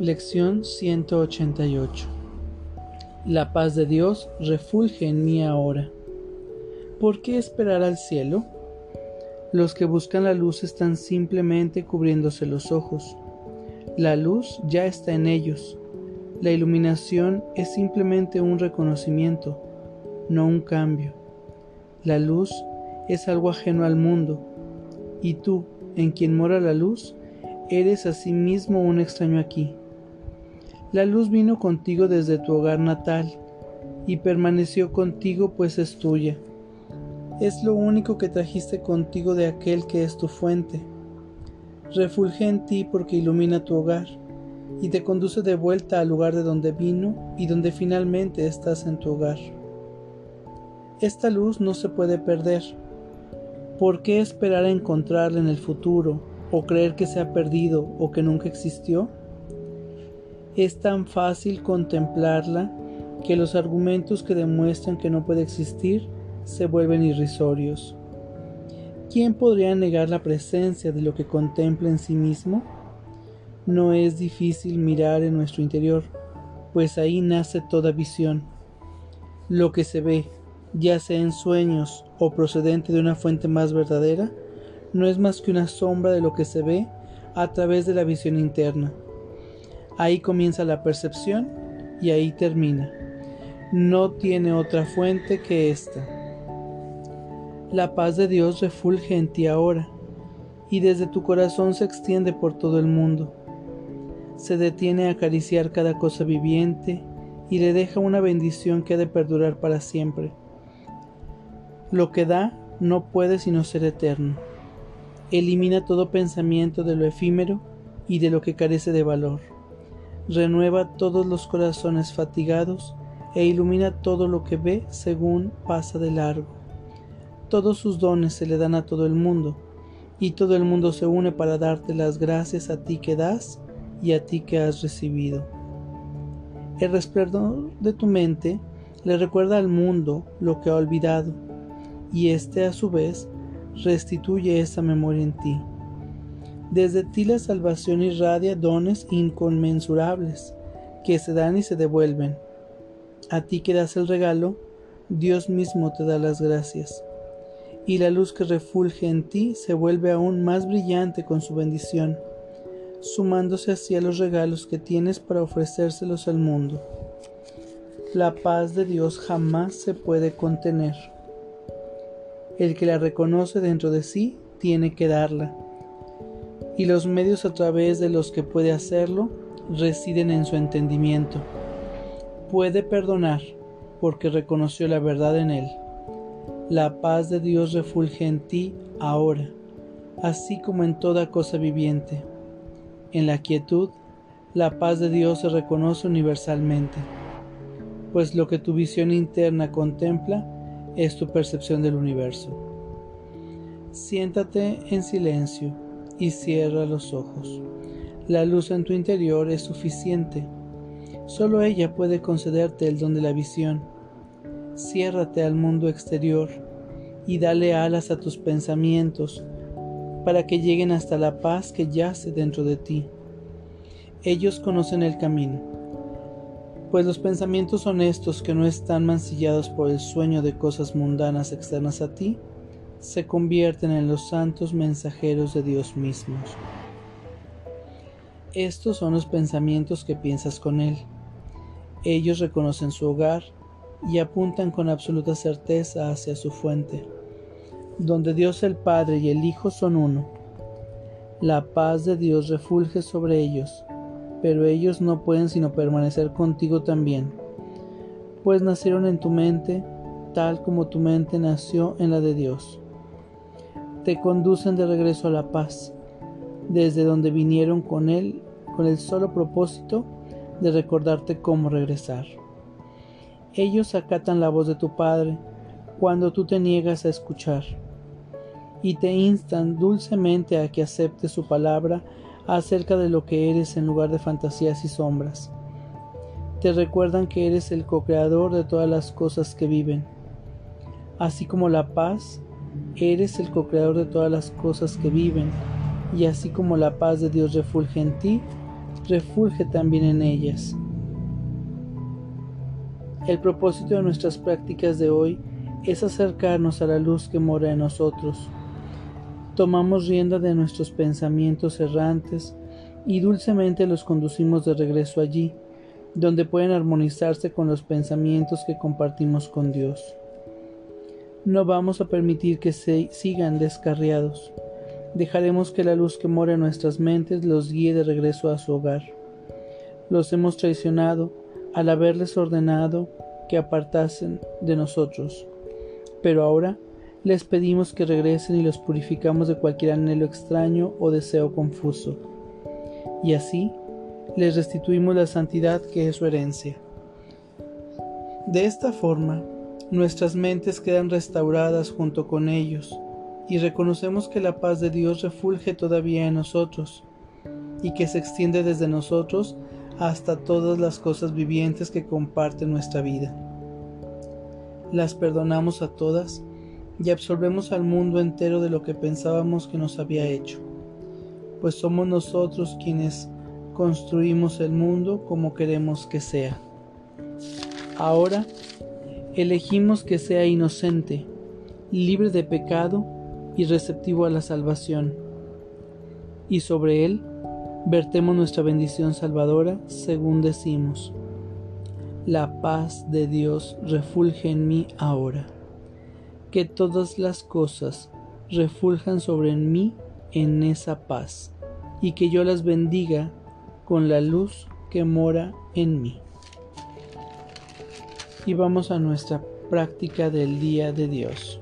Lección 188 La paz de Dios refulge en mí ahora. ¿Por qué esperar al cielo? Los que buscan la luz están simplemente cubriéndose los ojos. La luz ya está en ellos. La iluminación es simplemente un reconocimiento, no un cambio. La luz es algo ajeno al mundo, y tú, en quien mora la luz, eres asimismo un extraño aquí. La luz vino contigo desde tu hogar natal, y permaneció contigo pues es tuya. Es lo único que trajiste contigo de aquel que es tu fuente. Refulge en ti porque ilumina tu hogar, y te conduce de vuelta al lugar de donde vino y donde finalmente estás en tu hogar. Esta luz no se puede perder. ¿Por qué esperar a encontrarla en el futuro o creer que se ha perdido o que nunca existió? Es tan fácil contemplarla que los argumentos que demuestran que no puede existir se vuelven irrisorios. ¿Quién podría negar la presencia de lo que contempla en sí mismo? No es difícil mirar en nuestro interior, pues ahí nace toda visión. Lo que se ve, ya sea en sueños o procedente de una fuente más verdadera, no es más que una sombra de lo que se ve a través de la visión interna. Ahí comienza la percepción y ahí termina. No tiene otra fuente que esta. La paz de Dios refulge en ti ahora y desde tu corazón se extiende por todo el mundo. Se detiene a acariciar cada cosa viviente y le deja una bendición que ha de perdurar para siempre. Lo que da no puede sino ser eterno. Elimina todo pensamiento de lo efímero y de lo que carece de valor. Renueva todos los corazones fatigados e ilumina todo lo que ve según pasa de largo. Todos sus dones se le dan a todo el mundo, y todo el mundo se une para darte las gracias a ti que das y a ti que has recibido. El resplandor de tu mente le recuerda al mundo lo que ha olvidado y éste a su vez restituye esa memoria en ti. Desde ti la salvación irradia dones inconmensurables que se dan y se devuelven. A ti que das el regalo, Dios mismo te da las gracias. Y la luz que refulge en ti se vuelve aún más brillante con su bendición, sumándose así a los regalos que tienes para ofrecérselos al mundo. La paz de Dios jamás se puede contener. El que la reconoce dentro de sí tiene que darla. Y los medios a través de los que puede hacerlo residen en su entendimiento. Puede perdonar porque reconoció la verdad en él. La paz de Dios refulge en ti ahora, así como en toda cosa viviente. En la quietud, la paz de Dios se reconoce universalmente, pues lo que tu visión interna contempla es tu percepción del universo. Siéntate en silencio y cierra los ojos. La luz en tu interior es suficiente. Solo ella puede concederte el don de la visión. Ciérrate al mundo exterior y dale alas a tus pensamientos para que lleguen hasta la paz que yace dentro de ti. Ellos conocen el camino pues los pensamientos honestos que no están mancillados por el sueño de cosas mundanas externas a ti, se convierten en los santos mensajeros de Dios mismos. Estos son los pensamientos que piensas con Él. Ellos reconocen su hogar y apuntan con absoluta certeza hacia su fuente, donde Dios el Padre y el Hijo son uno. La paz de Dios refulge sobre ellos pero ellos no pueden sino permanecer contigo también, pues nacieron en tu mente tal como tu mente nació en la de Dios. Te conducen de regreso a la paz, desde donde vinieron con Él con el solo propósito de recordarte cómo regresar. Ellos acatan la voz de tu Padre cuando tú te niegas a escuchar, y te instan dulcemente a que aceptes su palabra acerca de lo que eres en lugar de fantasías y sombras. Te recuerdan que eres el co-creador de todas las cosas que viven. Así como la paz, eres el co-creador de todas las cosas que viven, y así como la paz de Dios refulge en ti, refulge también en ellas. El propósito de nuestras prácticas de hoy es acercarnos a la luz que mora en nosotros. Tomamos rienda de nuestros pensamientos errantes y dulcemente los conducimos de regreso allí, donde pueden armonizarse con los pensamientos que compartimos con Dios. No vamos a permitir que se sigan descarriados. Dejaremos que la luz que mora en nuestras mentes los guíe de regreso a su hogar. Los hemos traicionado al haberles ordenado que apartasen de nosotros. Pero ahora les pedimos que regresen y los purificamos de cualquier anhelo extraño o deseo confuso. Y así les restituimos la santidad que es su herencia. De esta forma, nuestras mentes quedan restauradas junto con ellos y reconocemos que la paz de Dios refulge todavía en nosotros y que se extiende desde nosotros hasta todas las cosas vivientes que comparten nuestra vida. Las perdonamos a todas y absorbemos al mundo entero de lo que pensábamos que nos había hecho, pues somos nosotros quienes construimos el mundo como queremos que sea. Ahora elegimos que sea inocente, libre de pecado y receptivo a la salvación, y sobre él vertemos nuestra bendición salvadora según decimos. La paz de Dios refulge en mí ahora. Que todas las cosas refuljan sobre mí en esa paz, y que yo las bendiga con la luz que mora en mí. Y vamos a nuestra práctica del día de Dios.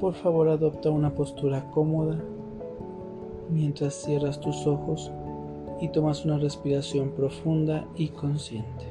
Por favor adopta una postura cómoda mientras cierras tus ojos y tomas una respiración profunda y consciente.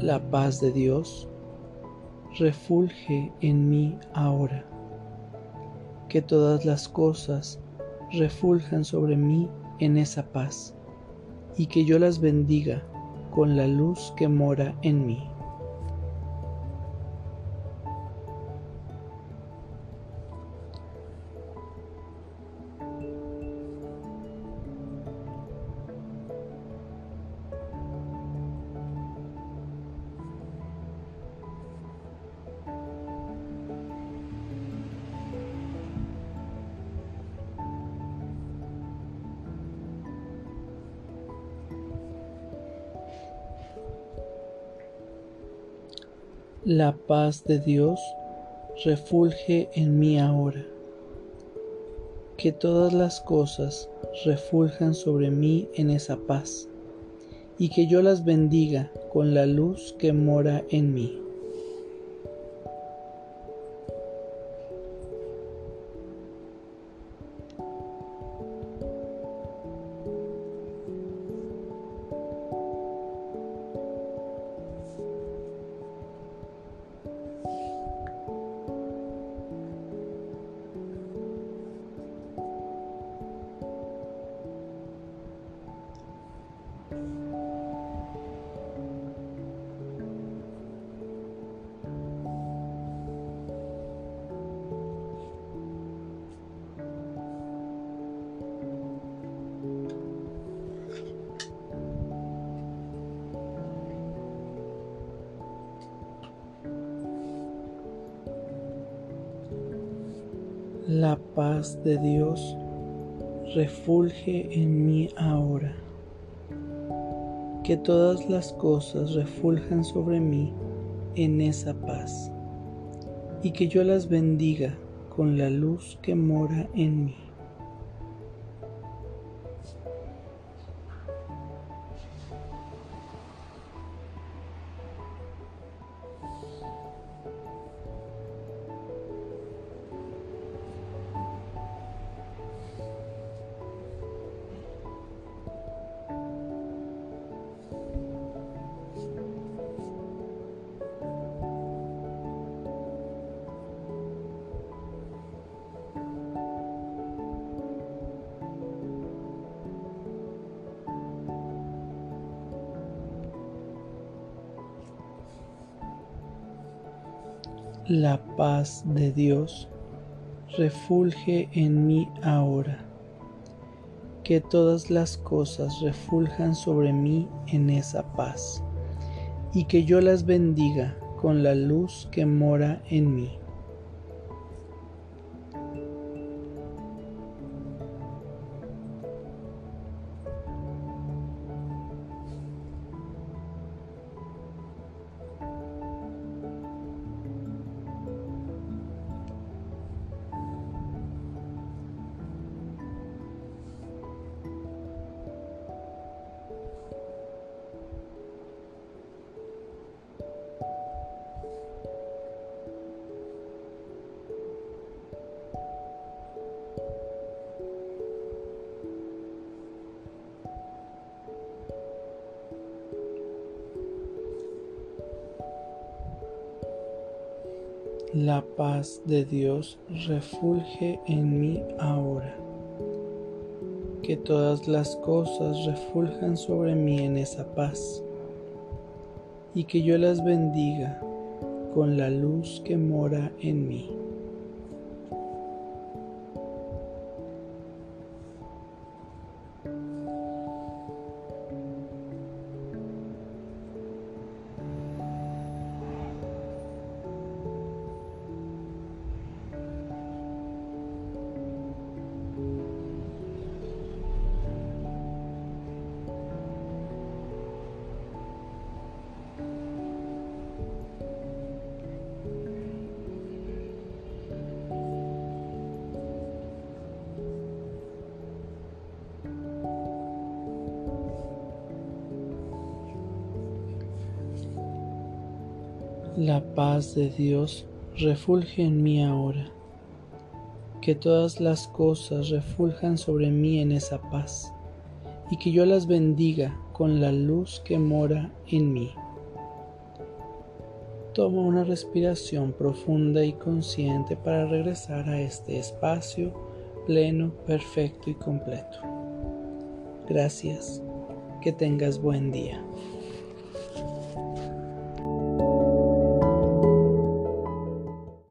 La paz de Dios refulge en mí ahora. Que todas las cosas refuljan sobre mí en esa paz y que yo las bendiga con la luz que mora en mí. La paz de Dios refulge en mí ahora. Que todas las cosas refuljan sobre mí en esa paz, y que yo las bendiga con la luz que mora en mí. La paz de Dios refulge en mí ahora. Que todas las cosas refuljan sobre mí en esa paz y que yo las bendiga con la luz que mora en mí. La paz de Dios refulge en mí ahora. Que todas las cosas refuljan sobre mí en esa paz, y que yo las bendiga con la luz que mora en mí. La paz de Dios refulge en mí ahora. Que todas las cosas refuljan sobre mí en esa paz y que yo las bendiga con la luz que mora en mí. La paz de Dios refulge en mí ahora. Que todas las cosas refuljan sobre mí en esa paz, y que yo las bendiga con la luz que mora en mí. Toma una respiración profunda y consciente para regresar a este espacio pleno, perfecto y completo. Gracias. Que tengas buen día.